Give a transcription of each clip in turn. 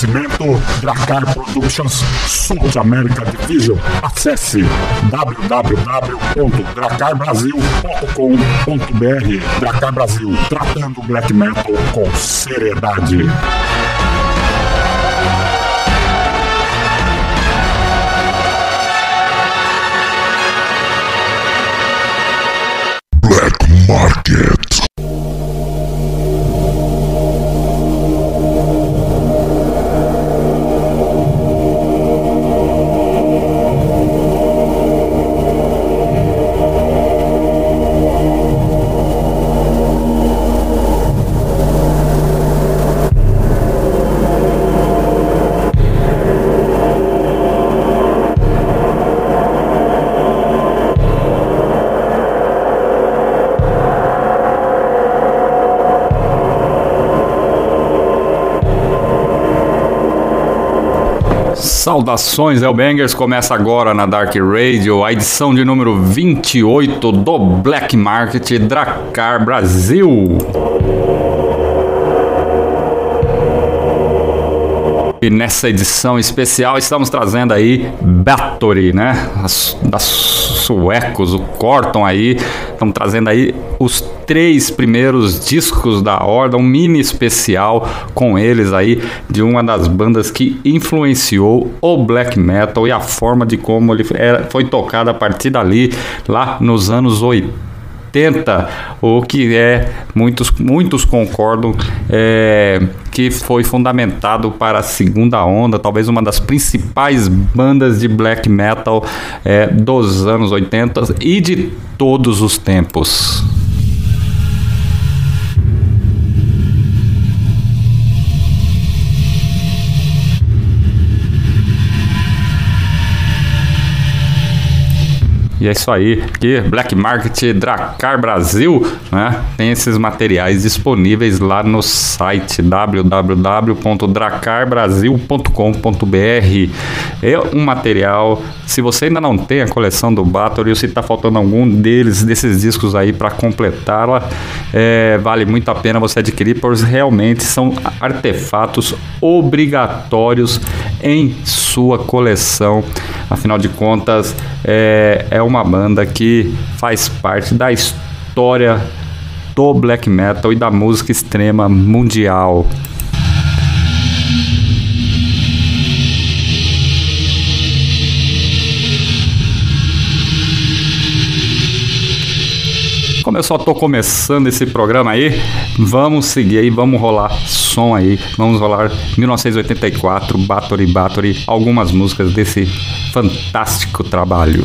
Oferecimento Dracar Productions South America Division. Acesse www.dracarbrasil.com.br Dracar Brasil, tratando black metal com seriedade. Black Market. Saudações, Elbangers! Começa agora na Dark Radio a edição de número 28 do Black Market Dracar Brasil. E nessa edição especial estamos trazendo aí Battery, né? As, das suecos, o Corton aí. Estamos trazendo aí os três primeiros discos da Horda, um mini especial com eles aí, de uma das bandas que influenciou o black metal e a forma de como ele era, foi tocado a partir dali, lá nos anos 80. 80, o que é muitos, muitos concordam é, que foi fundamentado para a segunda onda, talvez uma das principais bandas de black metal é, dos anos 80 e de todos os tempos. E é isso aí, aqui Black Market Dracar Brasil, né? Tem esses materiais disponíveis lá no site www.dracarbrasil.com.br. É um material, se você ainda não tem a coleção do Battery, ou se está faltando algum deles, desses discos aí para completá-la, é, vale muito a pena você adquirir, pois realmente são artefatos obrigatórios em sua coleção. Afinal de contas, é, é uma banda que faz parte da história do black metal e da música extrema mundial. Como eu só tô começando esse programa aí, vamos seguir aí, vamos rolar som aí. Vamos rolar 1984, Battery Battery, algumas músicas desse fantástico trabalho.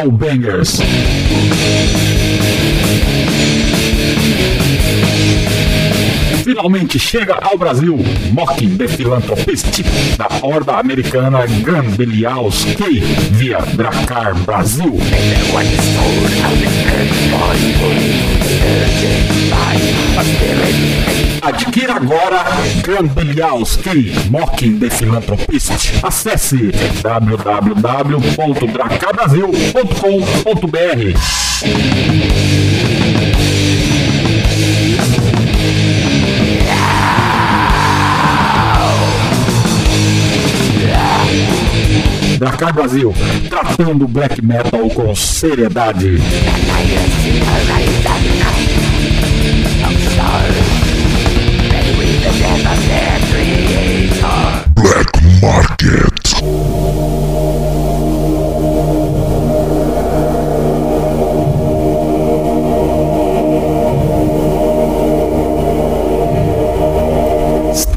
Hellbangers. Finalmente chega ao Brasil Mocking the Philanthropist da horda americana Grandelialski via Dracar Brasil. Adquira agora Grandelialski Mocking the Philanthropist. Acesse www.dracarbrasil.com.br. Dracar Brasil, tratando black metal com seriedade. Black Market.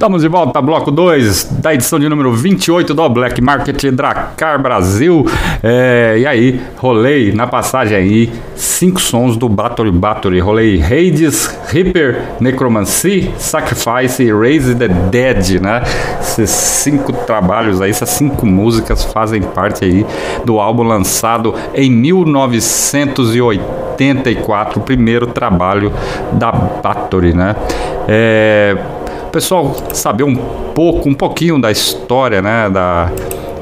Estamos de volta, bloco 2 da edição de número 28 do Black Market Dracar Brasil. É, e aí, rolei na passagem aí cinco sons do Battery Battery. Rolei Hades, Reaper, Necromancy, Sacrifice e Raise the Dead, né? Esses cinco trabalhos aí, essas cinco músicas fazem parte aí do álbum lançado em 1984, o primeiro trabalho da Battery, né? É, pessoal saber um pouco, um pouquinho da história, né, da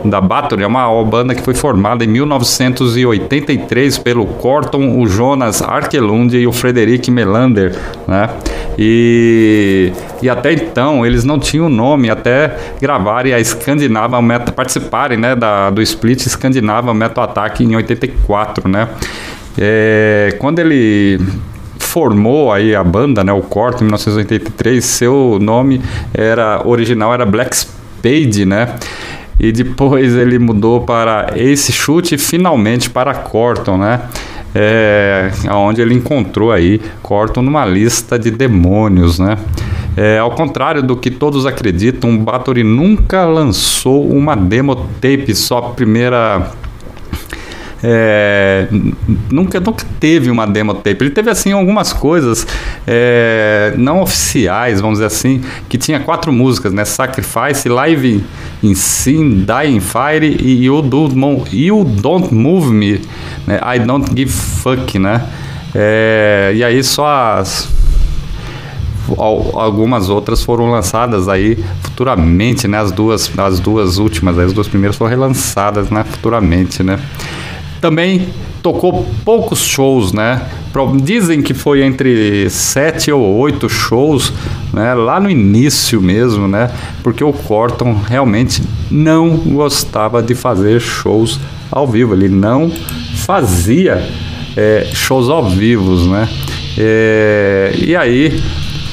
da Bathory, é uma banda que foi formada em 1983 pelo Corton, o Jonas Arkelund e o Frederic Melander, né? E, e até então eles não tinham nome até gravarem a Scandinavian Metal, participarem, né, da, do split Scandinavian Metal Attack em 84, né? É, quando ele formou aí a banda, né, o Corto, em 1983, seu nome era original era Black Spade, né? E depois ele mudou para Ace Chute e finalmente para Corton, né? É, onde ele encontrou aí Corton numa lista de demônios, né? É, ao contrário do que todos acreditam, Bathory nunca lançou uma demo tape, só a primeira é, nunca, nunca teve uma demo tape. Ele teve assim algumas coisas é, não oficiais, vamos dizer assim, que tinha quatro músicas, né? Sacrifice, Live in Sin, Die in Fire e You, Do, you Don't Move Me, né? I Don't Give Fuck, né? É, e aí só as algumas outras foram lançadas aí futuramente, né? As duas, as duas últimas, as duas primeiras foram relançadas, né? Futuramente, né? Também tocou poucos shows, né? Dizem que foi entre sete ou oito shows, né? Lá no início mesmo, né? Porque o Corton realmente não gostava de fazer shows ao vivo. Ele não fazia é, shows ao vivo, né? É, e aí,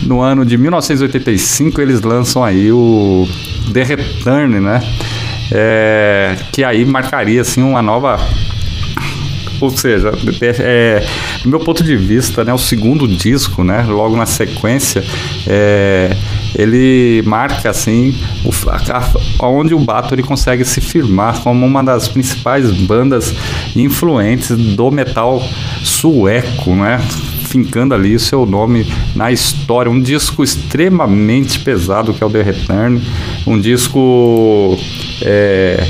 no ano de 1985, eles lançam aí o The Return, né? É, que aí marcaria assim uma nova ou seja, é, do meu ponto de vista, né, o segundo disco, né, logo na sequência, é, ele marca assim o, a, onde o Bathory consegue se firmar como uma das principais bandas influentes do metal sueco, né? fincando ali o seu nome na história. Um disco extremamente pesado que é o The Return, um disco é,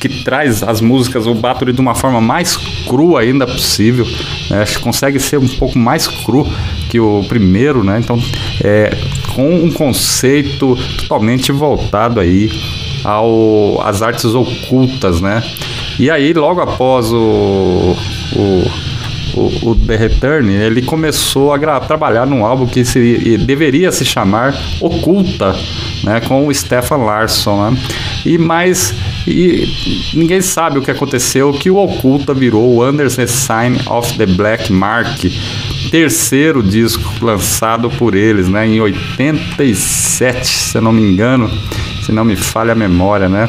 que traz as músicas, o Bathory de uma forma mais crua ainda possível. Né? Consegue ser um pouco mais cru que o primeiro, né? Então, é, com um conceito totalmente voltado aí ao, às artes ocultas, né? E aí, logo após o, o o, o, The Return, ele começou a trabalhar num álbum que seria, deveria se chamar Oculta, né, com o Stefan Larsson. Né? E mais e ninguém sabe o que aconteceu, que o Oculta virou o Under the Sign of the Black Mark, terceiro disco lançado por eles, né, em 87, se eu não me engano, se não me falha a memória, né?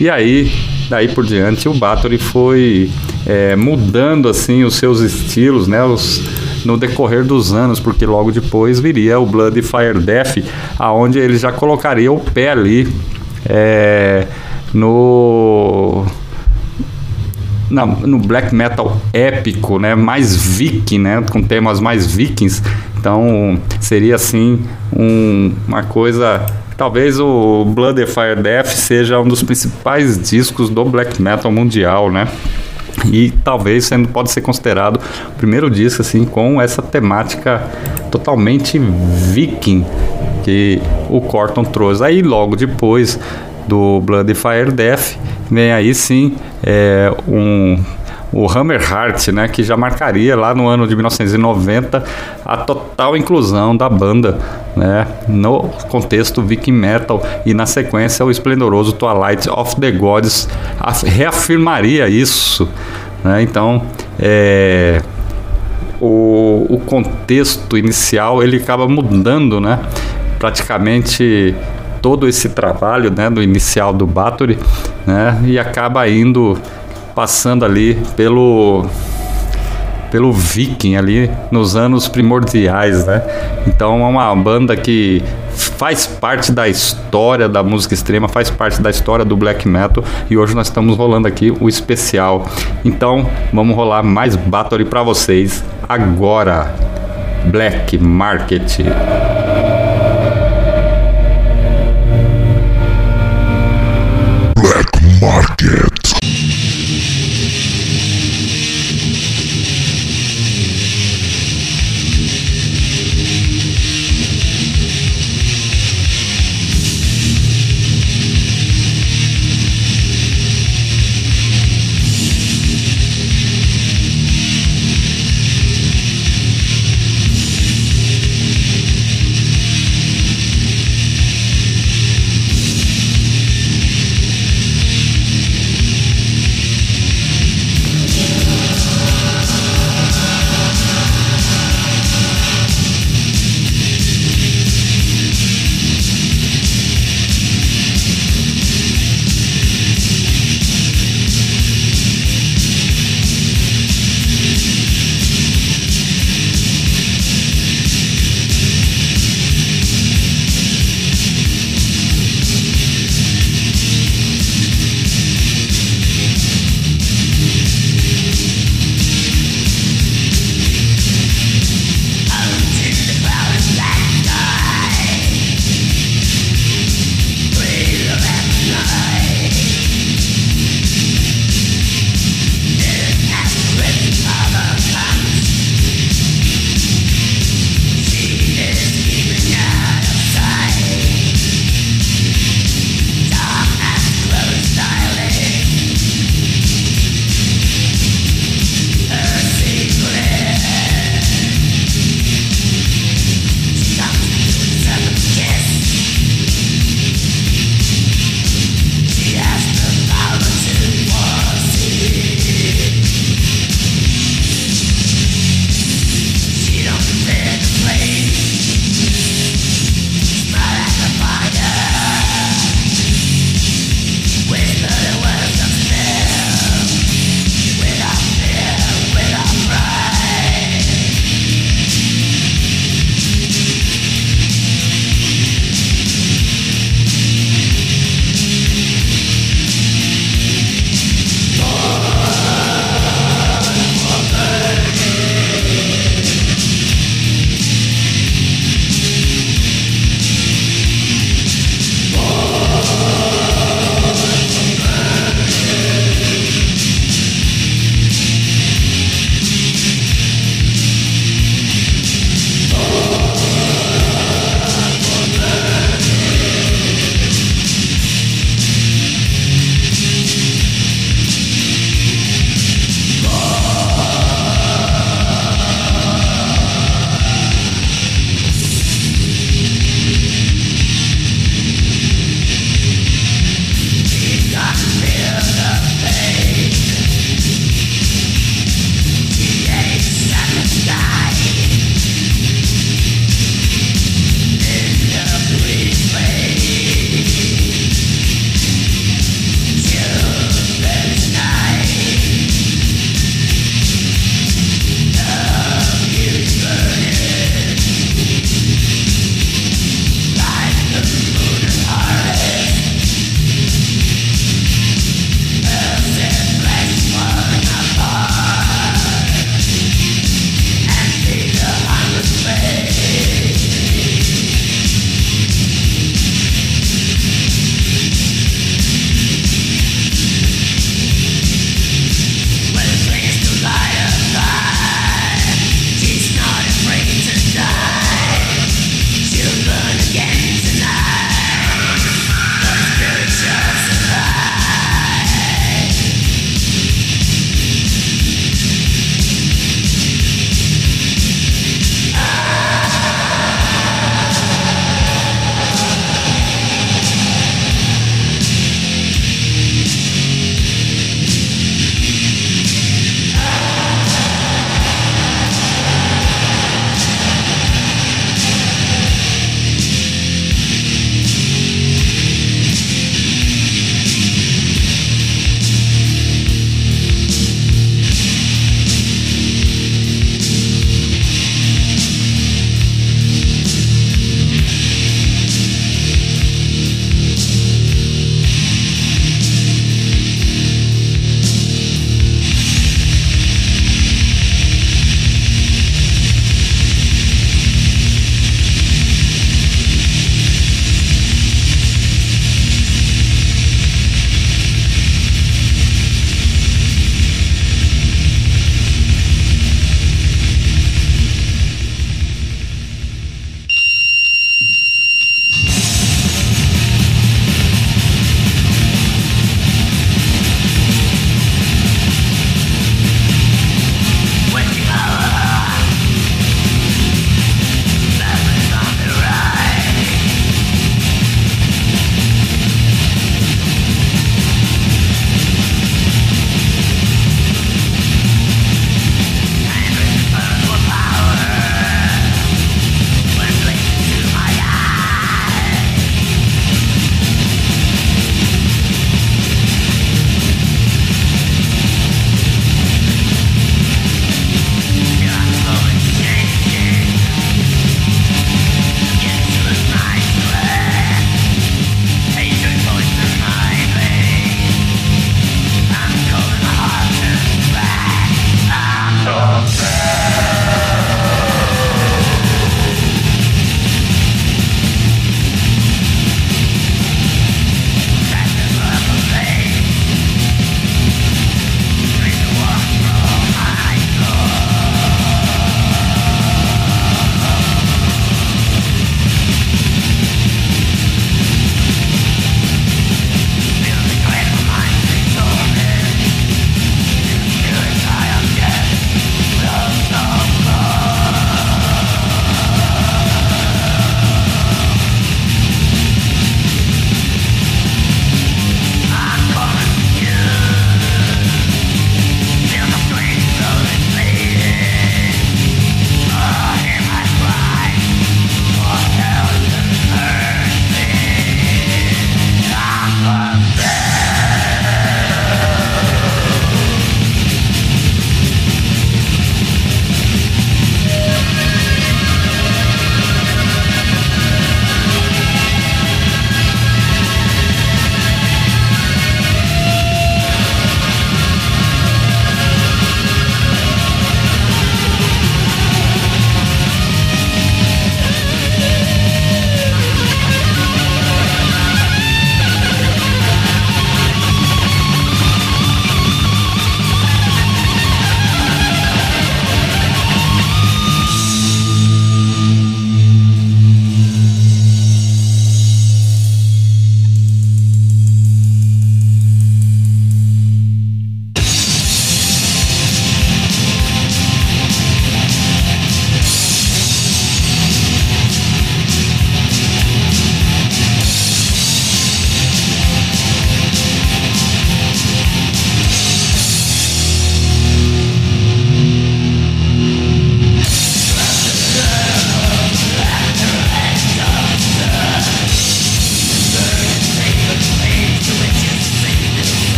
E aí, daí por diante, o Bathory foi é, mudando assim os seus estilos, né? Os, no decorrer dos anos, porque logo depois viria o Blood Fire Death, aonde ele já colocaria o pé ali é, no na, no black metal épico, né? Mais viking, né? Com temas mais vikings. Então seria assim um, uma coisa. Talvez o Blood and Fire Death seja um dos principais discos do black metal mundial, né? E talvez sendo pode ser considerado o primeiro disco assim com essa temática totalmente viking que o Corton trouxe. Aí logo depois do Blood Fire Death vem aí sim é, um o Hammer Heart, né, que já marcaria lá no ano de 1990 a total inclusão da banda, né, no contexto Viking Metal. E na sequência o esplendoroso Twilight of the Gods reafirmaria isso, né, então é, o, o contexto inicial ele acaba mudando, né, praticamente todo esse trabalho né, do inicial do Bathory né, e acaba indo passando ali pelo pelo Viking ali nos anos primordiais, né? Então é uma banda que faz parte da história da música extrema, faz parte da história do black metal e hoje nós estamos rolando aqui o especial. Então vamos rolar mais Bathory para vocês agora. Black Market.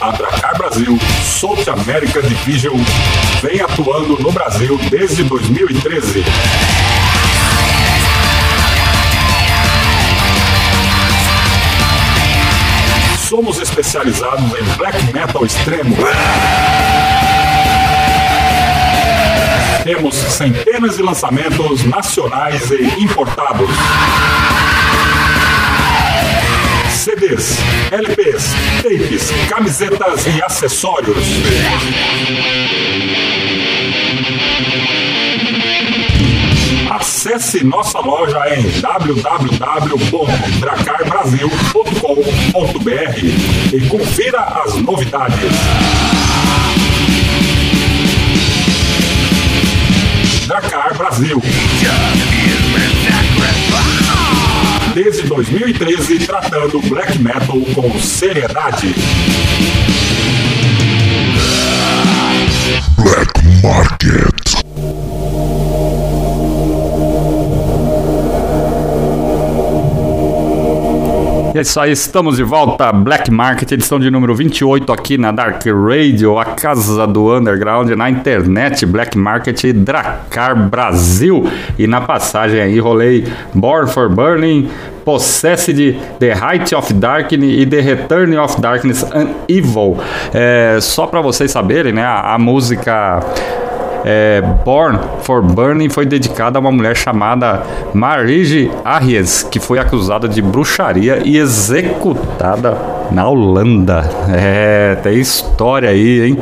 A Dracar Brasil South America Division vem atuando no Brasil desde 2013. Somos especializados em black metal extremo. Temos centenas de lançamentos nacionais e importados. CDs, LPs, tapes, camisetas e acessórios. Acesse nossa loja em www.dracarbrasil.com.br e confira as novidades. Dracar Brasil. Desde 2013, tratando black metal com seriedade. Black Market. E é isso aí, estamos de volta. Black Market, edição de número 28 aqui na Dark Radio, a casa do underground na internet. Black Market Dracar Brasil. E na passagem aí rolei Born for Burning, Possessed, The Height of Darkness e The Return of Darkness and Evil. É, só para vocês saberem, né? A, a música é, Born for Burning foi dedicada a uma mulher chamada Marige Arries, que foi acusada de bruxaria e executada na Holanda. É, tem história aí, hein?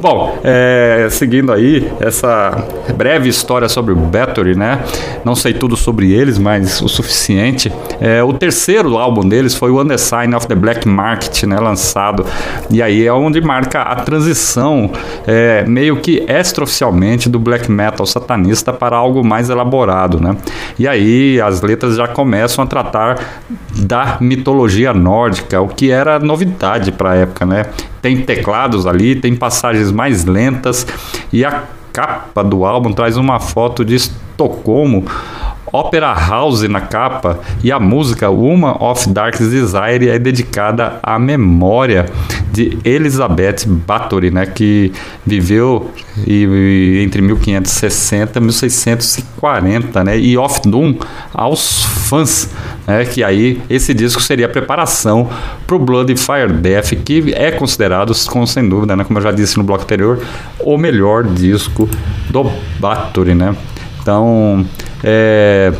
Bom, é, seguindo aí essa breve história sobre o Battery, né? Não sei tudo sobre eles, mas o suficiente. É, o terceiro álbum deles foi o Under Sign of the Black Market, né? Lançado. E aí é onde marca a transição, é, meio que extraoficialmente, do black metal satanista para algo mais elaborado, né? E aí as letras já começam a tratar da mitologia nórdica, o que era novidade para a época, né? Tem teclados ali, tem passagens mais lentas e a capa do álbum traz uma foto de Estocolmo Opera House na capa e a música Woman of Dark Desire é dedicada à memória de Elizabeth Bathory, né, que viveu e, e, entre 1560 e 1640, né, e Off Doom aos fãs, né, que aí esse disco seria a preparação para o Blood Fire Death, que é considerado, com, sem dúvida, né, como eu já disse no bloco anterior, o melhor disco do Bathory, né. Então, é,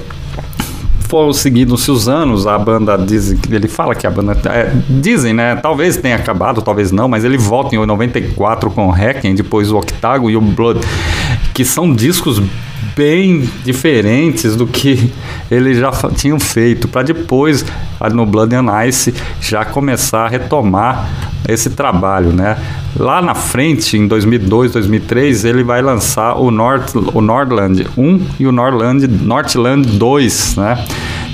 foram seguindo-se os anos, a banda diz ele fala que a banda é, dizem, né? Talvez tenha acabado, talvez não, mas ele volta em 94 com o Hacken, depois o Octagon e o Blood, que são discos bem diferentes do que eles já tinham feito, para depois no Blood and Ice já começar a retomar esse trabalho, né? Lá na frente, em 2002, 2003, ele vai lançar o, North, o Nordland 1 e o Nordland, Northland 2, né?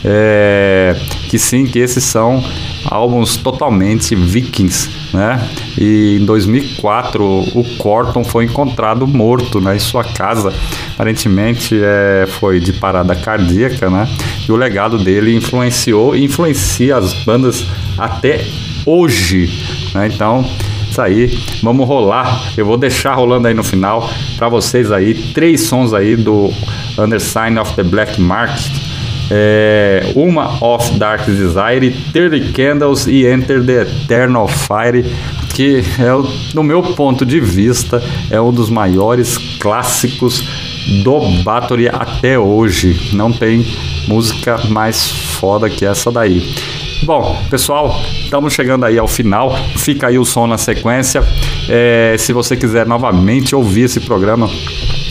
É, que sim, que esses são álbuns totalmente vikings, né? E em 2004 o Corton foi encontrado morto né, em sua casa, aparentemente é, foi de parada cardíaca, né? E o legado dele influenciou e influencia as bandas até hoje, né? Então isso aí, vamos rolar. Eu vou deixar rolando aí no final para vocês aí três sons aí do Under Sign of the Black Market é, uma of Dark Desire, 30 Candles e Enter the Eternal Fire, que é, no meu ponto de vista é um dos maiores clássicos do Bathory até hoje. Não tem música mais foda que essa daí. Bom, pessoal, estamos chegando aí ao final. Fica aí o som na sequência. É, se você quiser novamente ouvir esse programa,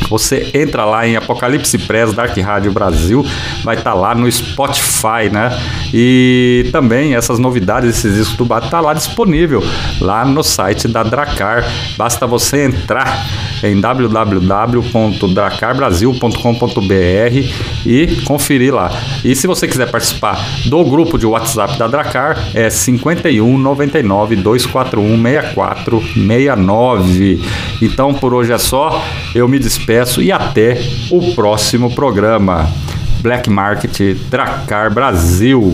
você entra lá em Apocalipse Press Dark Rádio Brasil, vai estar tá lá no Spotify, né? E também essas novidades, esses discos do Bato, tá lá disponível lá no site da Dracar. Basta você entrar em www.dracarbrasil.com.br e conferir lá. E se você quiser participar do grupo de WhatsApp da Dracar, é 51 99 241 6469. Então por hoje é só, eu me despeço e até o próximo programa. Black Market Dracar Brasil.